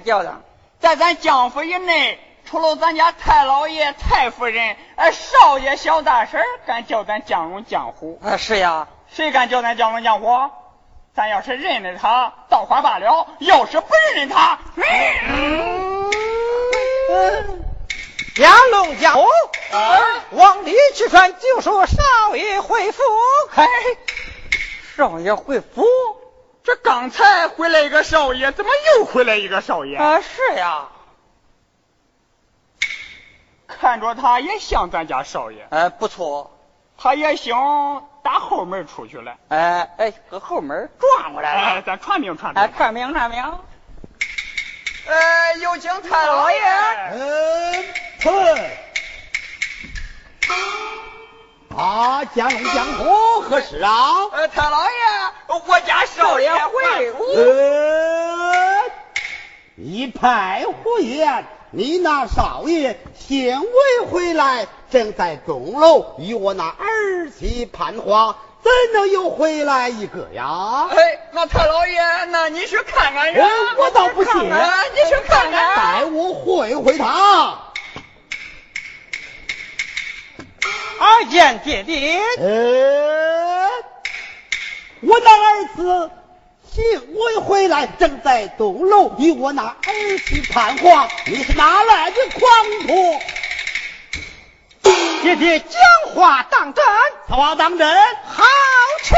叫的？在咱江府以内，除了咱家太老爷、太夫人，呃，少爷、小大婶敢叫咱江龙江湖。啊，是呀。谁敢叫咱江龙江湖？咱要是认得他，倒话罢了；要是不认得他，嗯江龙江湖，往里去传，就说少爷回府。嘿，少爷回府？这刚才回来一个少爷，怎么又回来一个少爷？啊，是呀。看着他也像咱家少爷。哎，不错。他也想打后门出去了。哎哎，搁后门转过来了。哎，咱传命传命。哎，传命传命。呃，有请太老爷。嗯，退。啊，江龙江湖何事啊？呃，太老爷，我家少爷回屋。呃，一派胡言！你那少爷先未回来，正在钟楼与我那儿媳攀花，怎能又回来一个呀？哎，那太老爷，那你去看看人。我倒不信，你去看看。带我会会他。二见爹爹。呃，我那儿子。幸未回来，正在东楼与我那儿媳攀话。你是哪来的狂徒？爹爹讲话当真，话当真，好气。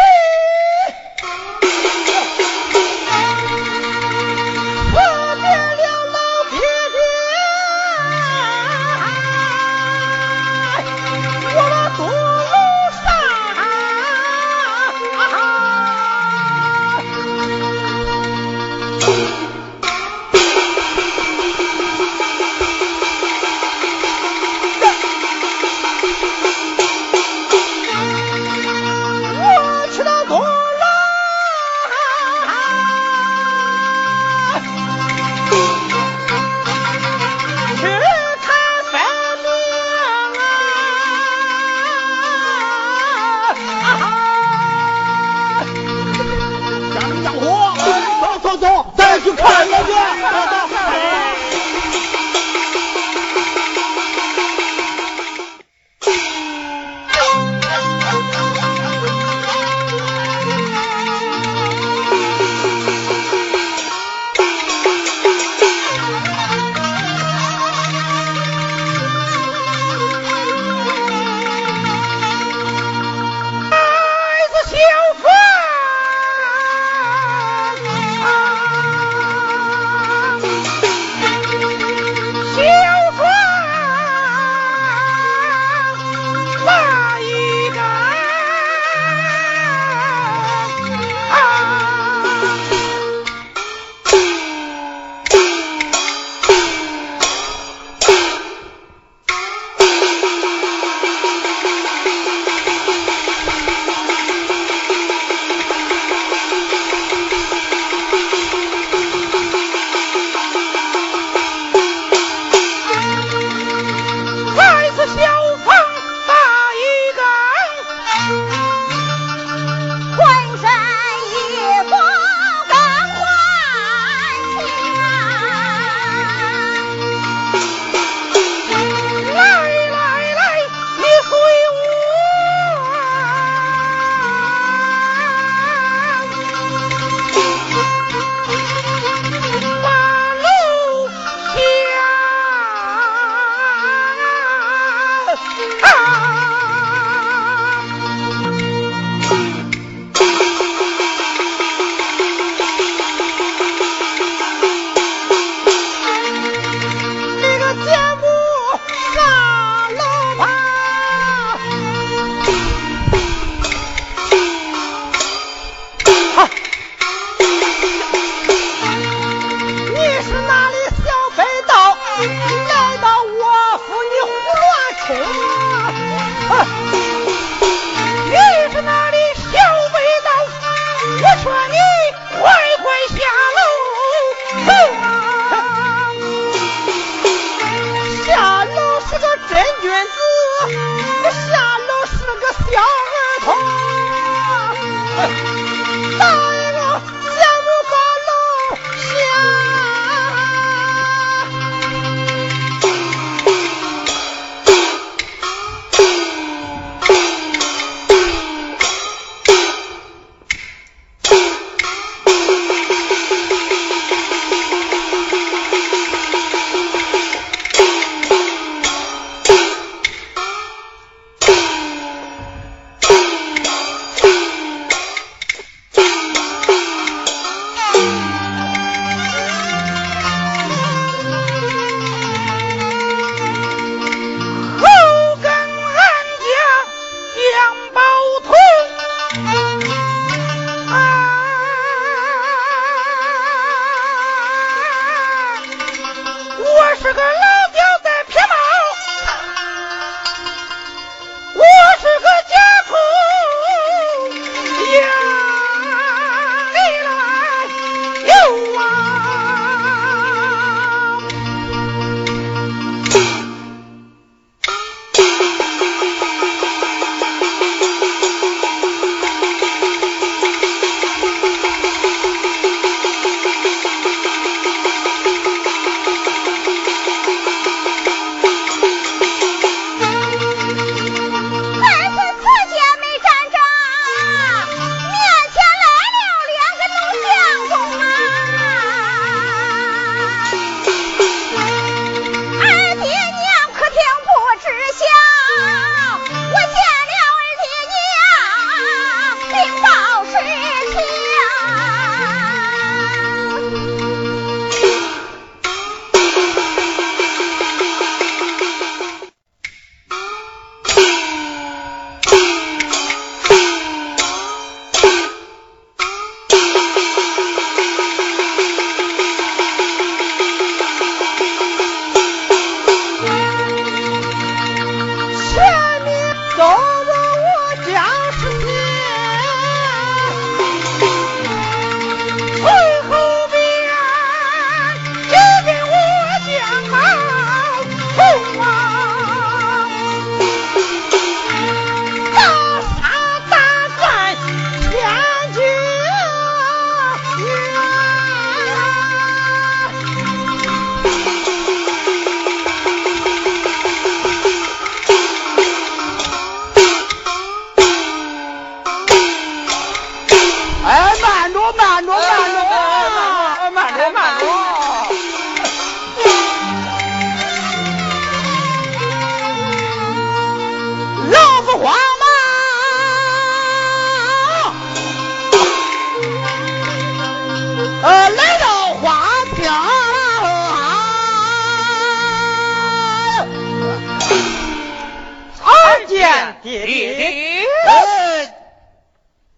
弟弟，哎，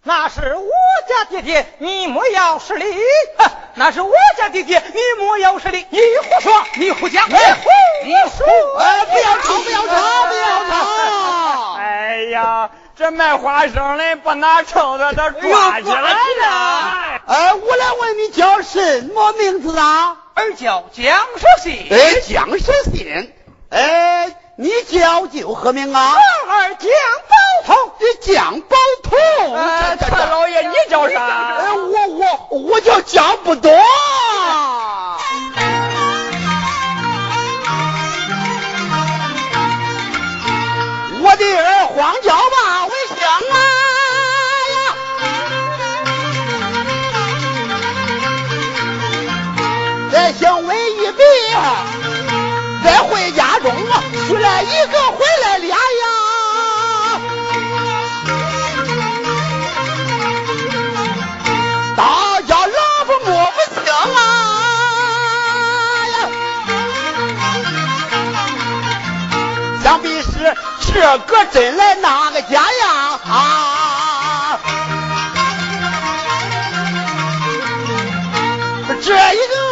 那是我家弟弟，你莫要失礼。那是我家弟弟，你莫要失礼。你胡说，你胡讲，你胡说！哎，不要吵，不要吵，不要吵！哎呀，这卖花生的把那秤子都抓起来了。哎，我来问你叫什么名字啊？儿叫蒋守信。哎，蒋守信。哎，你叫就何名啊？儿蒋宝通。你蒋宝通。哎，大老爷，你叫啥？哎，我我我叫蒋不多。我的儿荒郊马为乡啊呀，在乡为一毕，在回家中啊，出来一个回来俩呀。大家老婆摸不清啊，想必是这个真来那个假呀啊！这一个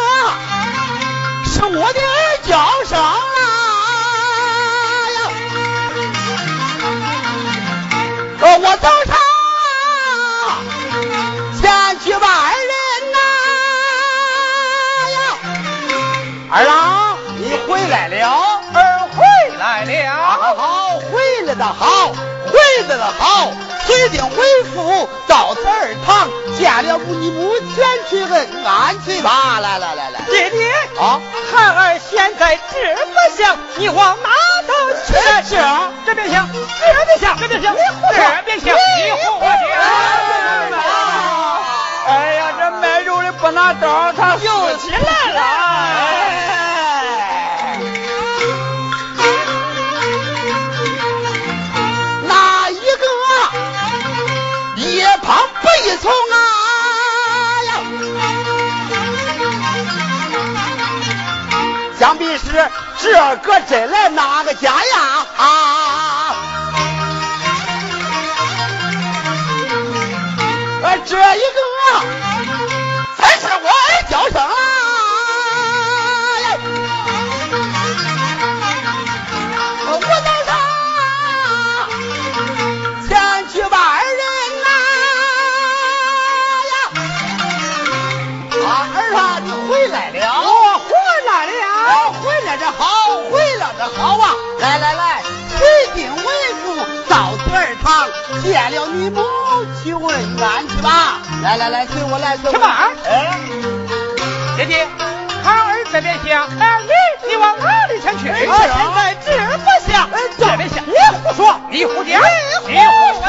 的好，回来的好，随定为父到此儿堂，见了你母前去问安去吧。来来来来，弟弟啊，孩儿现在这不像，你往哪头去？这这这边行，这边行，这边像，你胡说，这边行你胡说哎呀，这卖肉的不拿刀，他又起来了。从啊呀，想必是这个真来那个假呀啊！这一个来来来，随定为父到此儿堂，见了你母去问安去吧。来来来，随我来，随我什么来。哎，弟弟，孩儿这边像，哎，你你往哪里前去？我现在这不像，这边像，你胡说，你胡讲，你你胡说。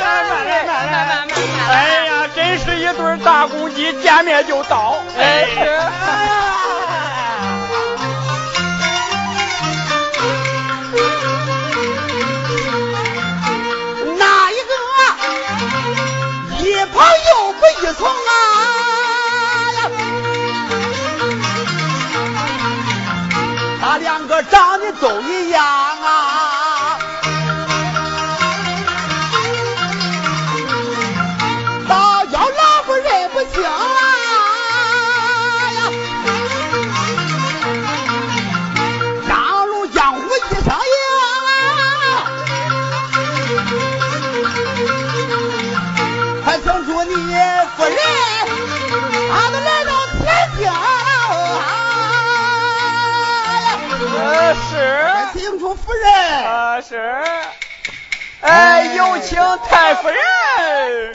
慢慢来，慢慢来。哎呀，真是一对大公鸡，见面就到。哎，哪又不一从啊？他两个长得都一样人。啊是。哎，有请太夫人。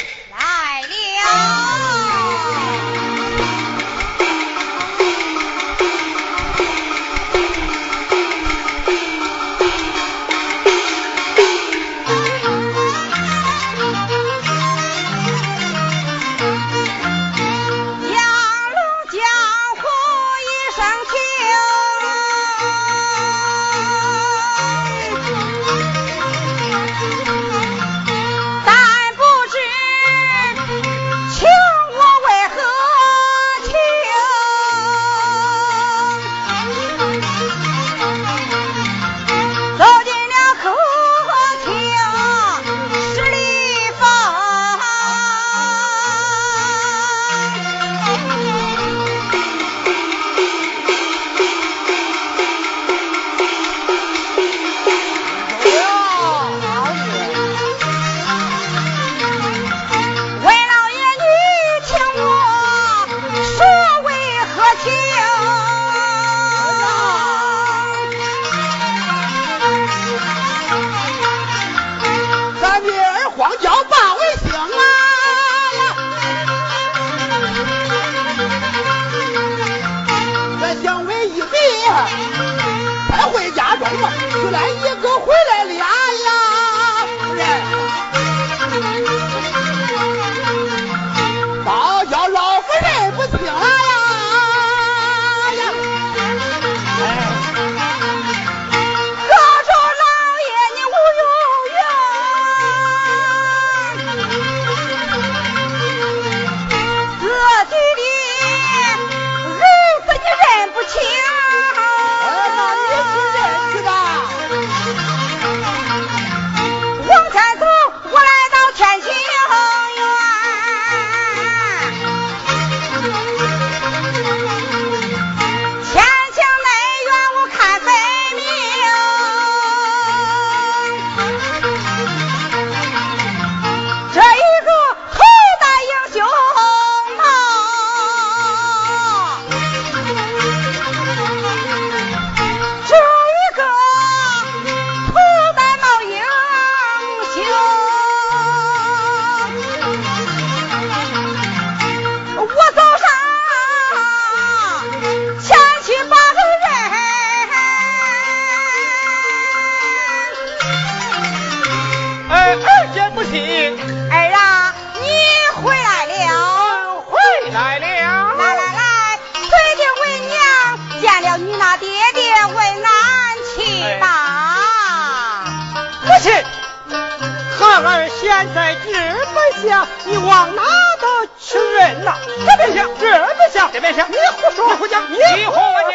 你和我娘。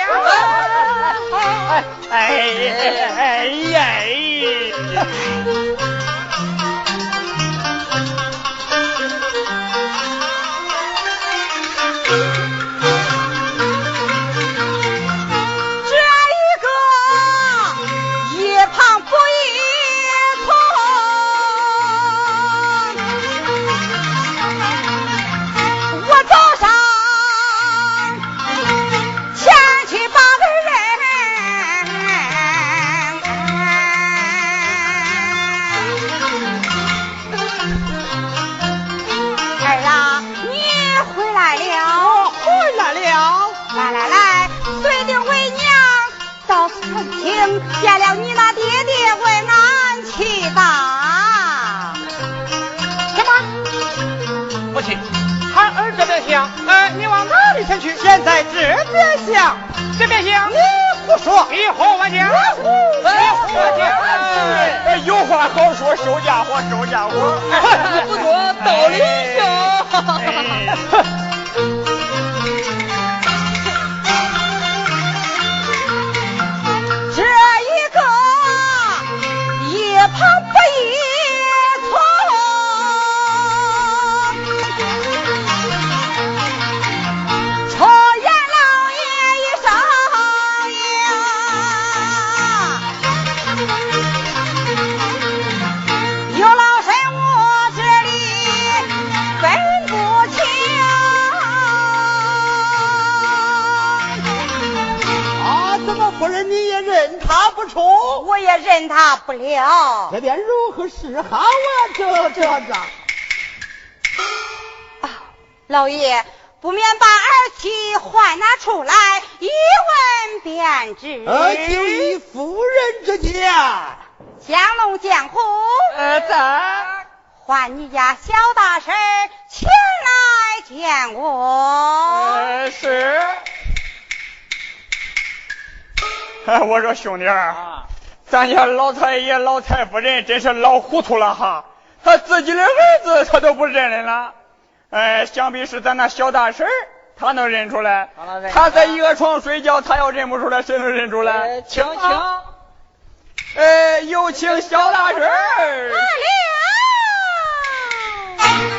哎哎哎哎哎。现在这边响这边响你胡说。你好玩家你胡说有话好说收家伙收家伙不说道理笑哈哈哈哈哈哈老爷不免把儿媳唤拿出来一问便知。呃，就以夫人之见。江龙江虎，呃，在。唤你家小大婶前来见我。呃，是。我说兄弟儿，咱家老太爷老太夫人真是老糊涂了哈，他自己的儿子他都不认人了。哎，想必是咱那小大婶儿，她能认出来。他在一个床睡觉，他要认不出来，谁能认出来？请请，哎，有请小大婶儿。家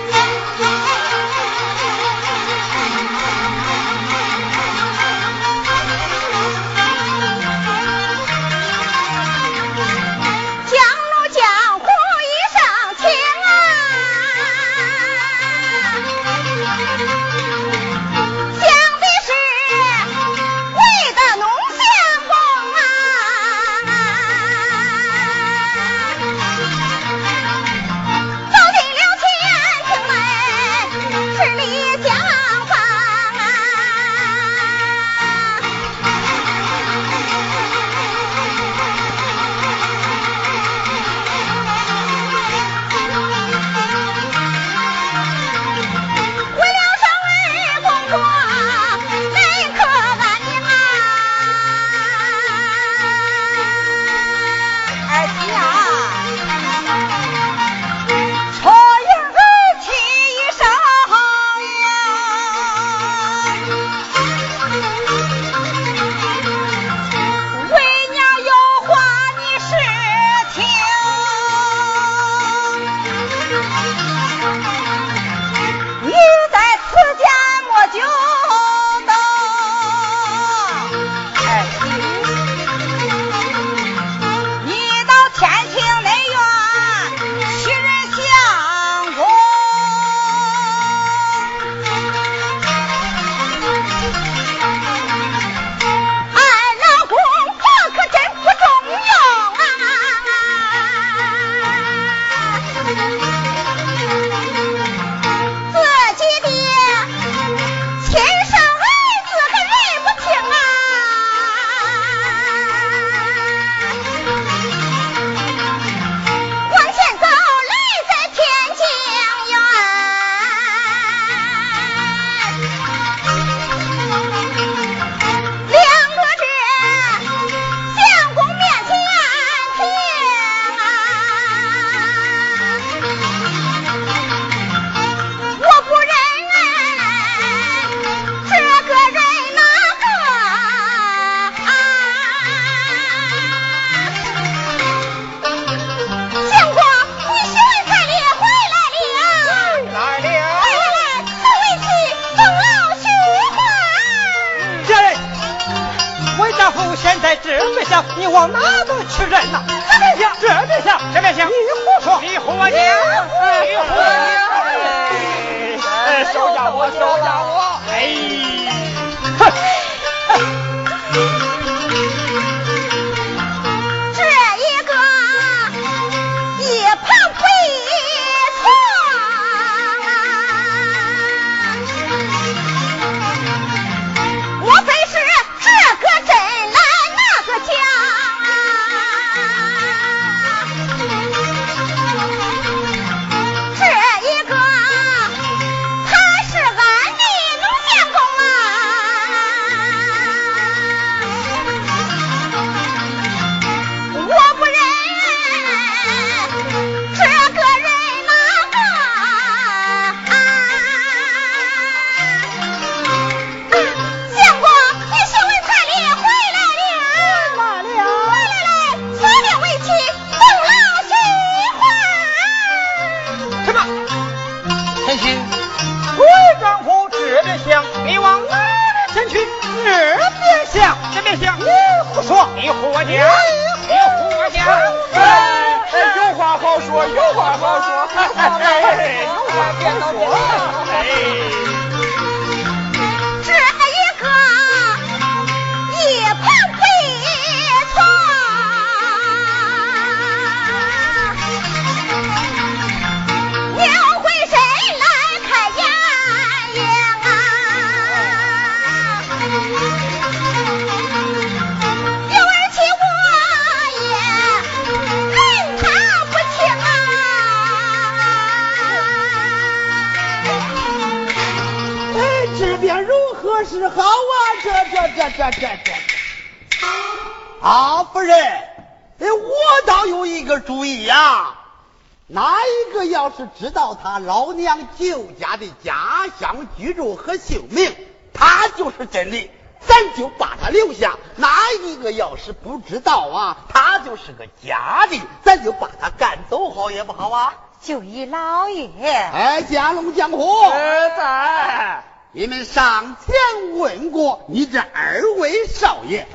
老娘舅家的家乡居住和姓名，他就是真的，咱就把他留下。哪一个要是不知道啊，他就是个假的，咱就把他赶走，好也不好啊？就依老爷，哎，家龙江湖在，你们上前问过你这二位少爷，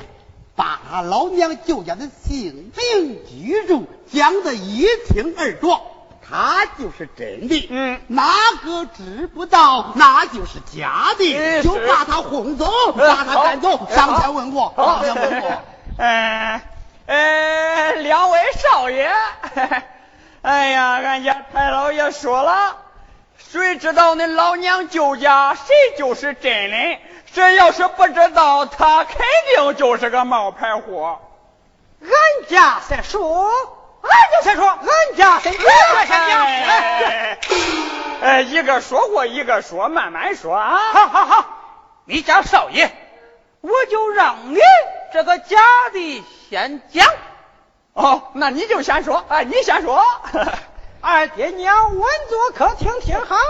把他老娘舅家的姓名、居住讲得一清二楚。他就是真的，嗯，哪个知不道，那就是假的，就把他轰走，把他赶走。上前问过，上前问过。哎哎，两位少爷，哎呀，俺家太老爷说了，谁知道恁老娘舅家谁就是真的，谁要是不知道，他肯定就是个冒牌货。俺家先说。俺就先说，俺家先讲。哎，一个说过，一个说，慢慢说啊。好好好，你家少爷，我就让你这个假的先讲。哦，那你就先说，哎，你先说。二爹娘稳坐客厅听好啊。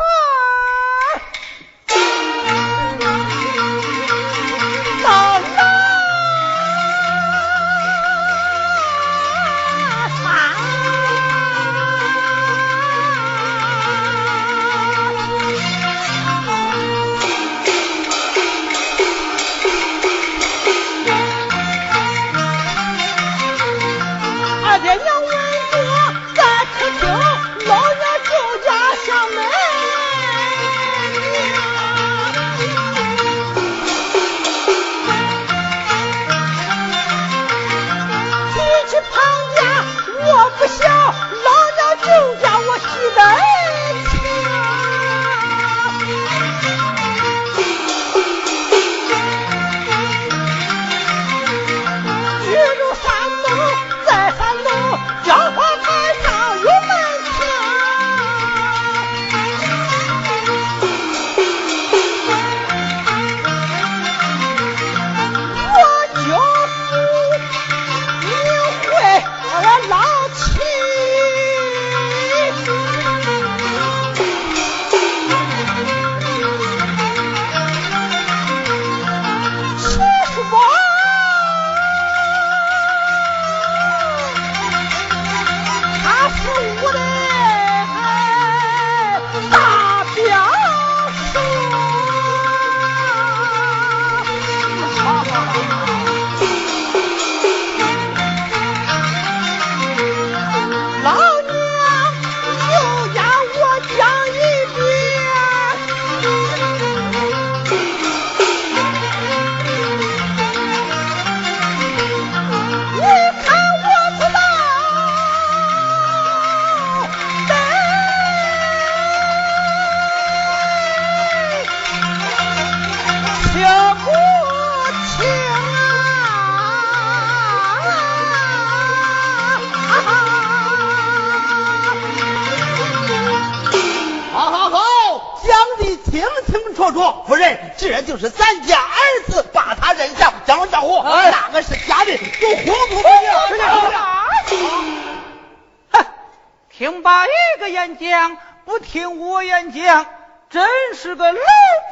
演讲，不听我演讲，真是个老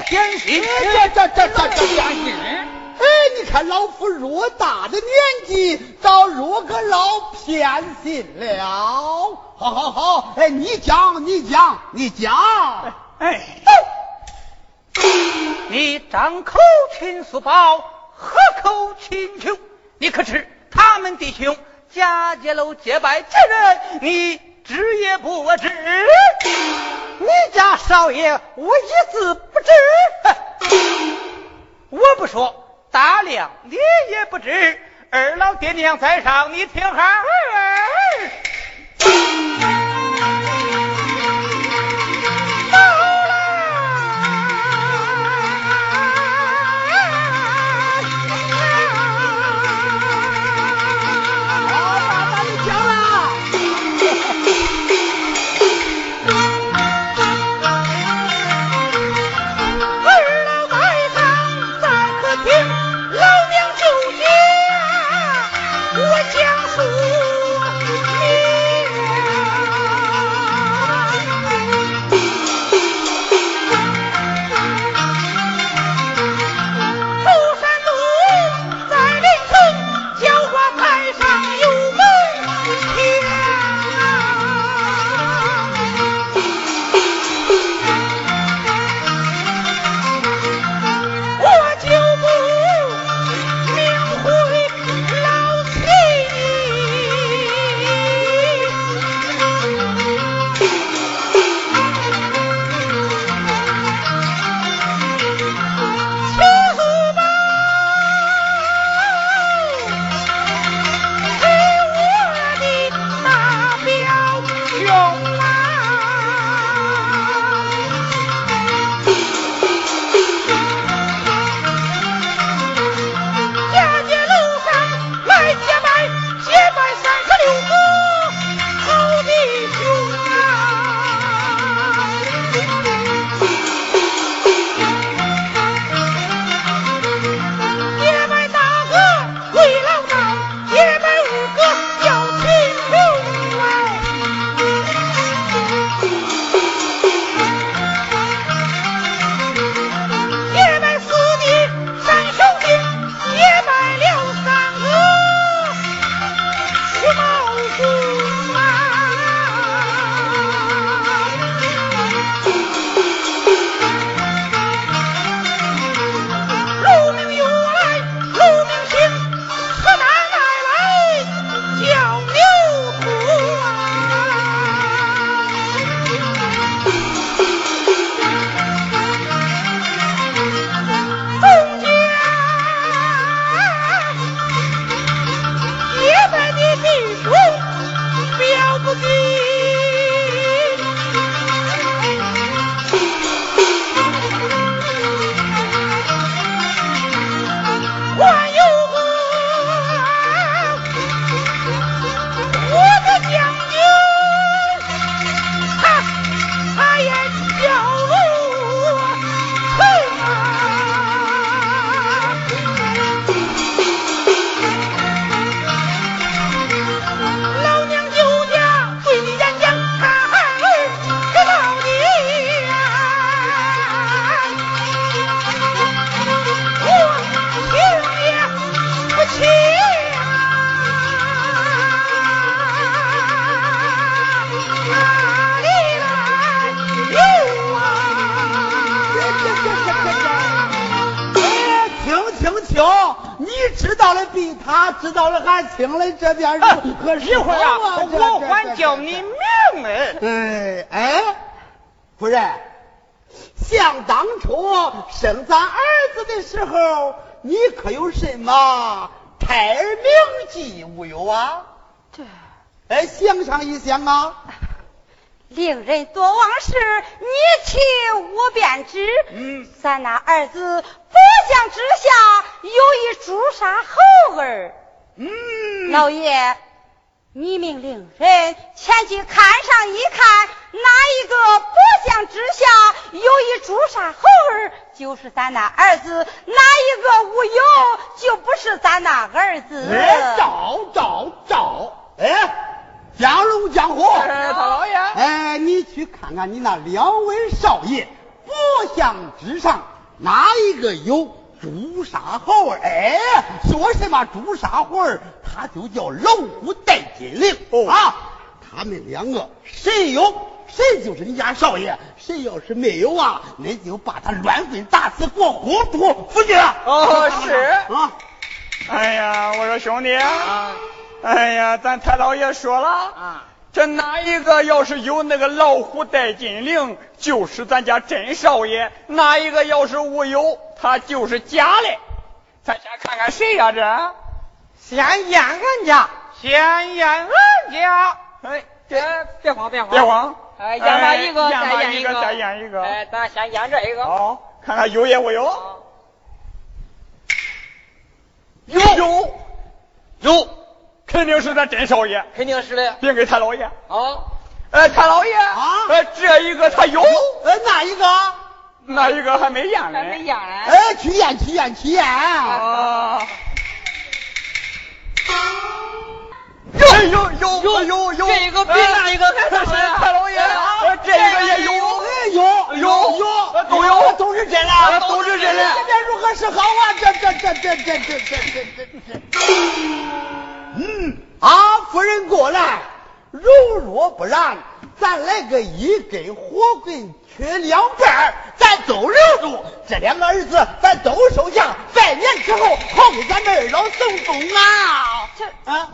偏心。这这这这这偏心！哎，你看老夫偌大的年纪，早入个老偏心了。好好好，哎，你讲，你讲，你讲。哎，你张口秦叔宝，喝口秦琼，你可知他们弟兄家接楼结拜之人，你知也不知？你家少爷我一字不知。我不说。大亮，你也不知，二老爹娘在上，你听好哈。听了这边一会儿啊，我还叫你名呢。哎哎，夫人，想当初生咱儿子的时候，你可有什么胎儿名记无有啊？这，哎，想上一想啊。令人多忘事，你去我便知。嗯，咱那儿子脖项之下有一朱砂猴儿。嗯，老爷，你命令人前去看上一看，哪一个脖项之下有一朱砂猴儿，就是咱那儿子；哪一个无有，就不是咱那儿子。哎，找找找！哎，江龙江湖，哎，大老爷，哎，你去看看你那两位少爷脖项之上哪一个有朱砂猴儿？哎，说什么朱砂猴儿，他就叫老虎带金铃啊！他们两个谁有，谁就是你家少爷；谁要是没有啊，那就把他乱棍打死，给我糊涂出去！哦，是啊，哎呀，我说兄弟，啊哎呀，咱太老爷说了，啊，这哪一个要是有那个老虎带金铃，就是咱家真少爷；哪一个要是无有，他就是假的。咱先看看谁呀、这？先验俺家，先验俺家。哎，别别慌别慌，别慌，哎，验他一个，验再验一个，再验一个。哎，咱先验这一个。好，看看有也无有。啊有有有，肯定是咱真少爷，肯定是的。别给太老爷。啊，哎，太老爷，啊呃，这一个他有，呃，那一个？那一个还没验呢。还没验呢。哎，去验去验去验！啊。有有有有有有，这个比那一个还大呀太老爷，啊这一个也有，哎，有有有都有都是真的，都是真的这这如何是好啊？这这这这这这这这这这。嗯，阿夫人过来，如若不然，咱来个一根火棍缺两半咱都留住。这两个儿子咱都收下，百年之后好给咱们二老送终啊！这啊。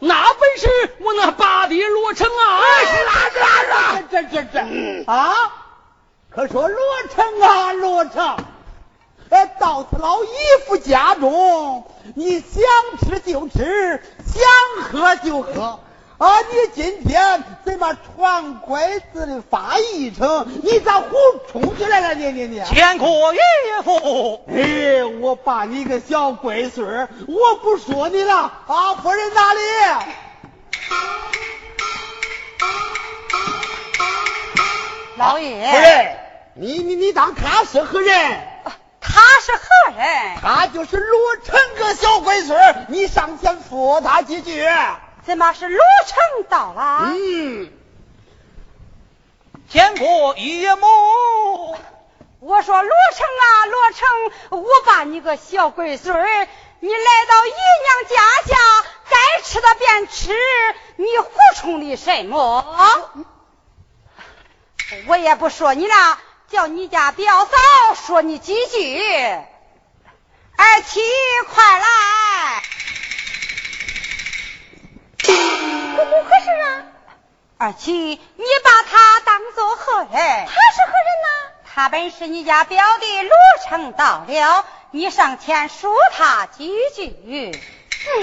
那本事我那八弟罗成啊！是啦是啦是这这这啊！可说罗成啊罗成，哎，到此老姨夫家中，你想吃就吃，想喝就喝。啊！你今天怎么传拐子的法一成？你咋胡冲起来了？你你你！见过岳父。哎，我把你个小龟孙我不说你了啊！夫人哪里？老爷。夫人，你你你当他是何人？他是何人？他就是罗成个小龟孙你上前说他几句。怎么是罗成到了？嗯，见过岳母。我说罗成啊，罗成，我把你个小龟孙儿，你来到姨娘家下，该吃的便吃，你胡冲的什么？我也不说你了，叫你家表嫂说你几句。二七，快来。怎么回事啊？二七，你把他当做何人？他是何人呢？他本是你家表弟罗成到了，你上前说他几句。嗯，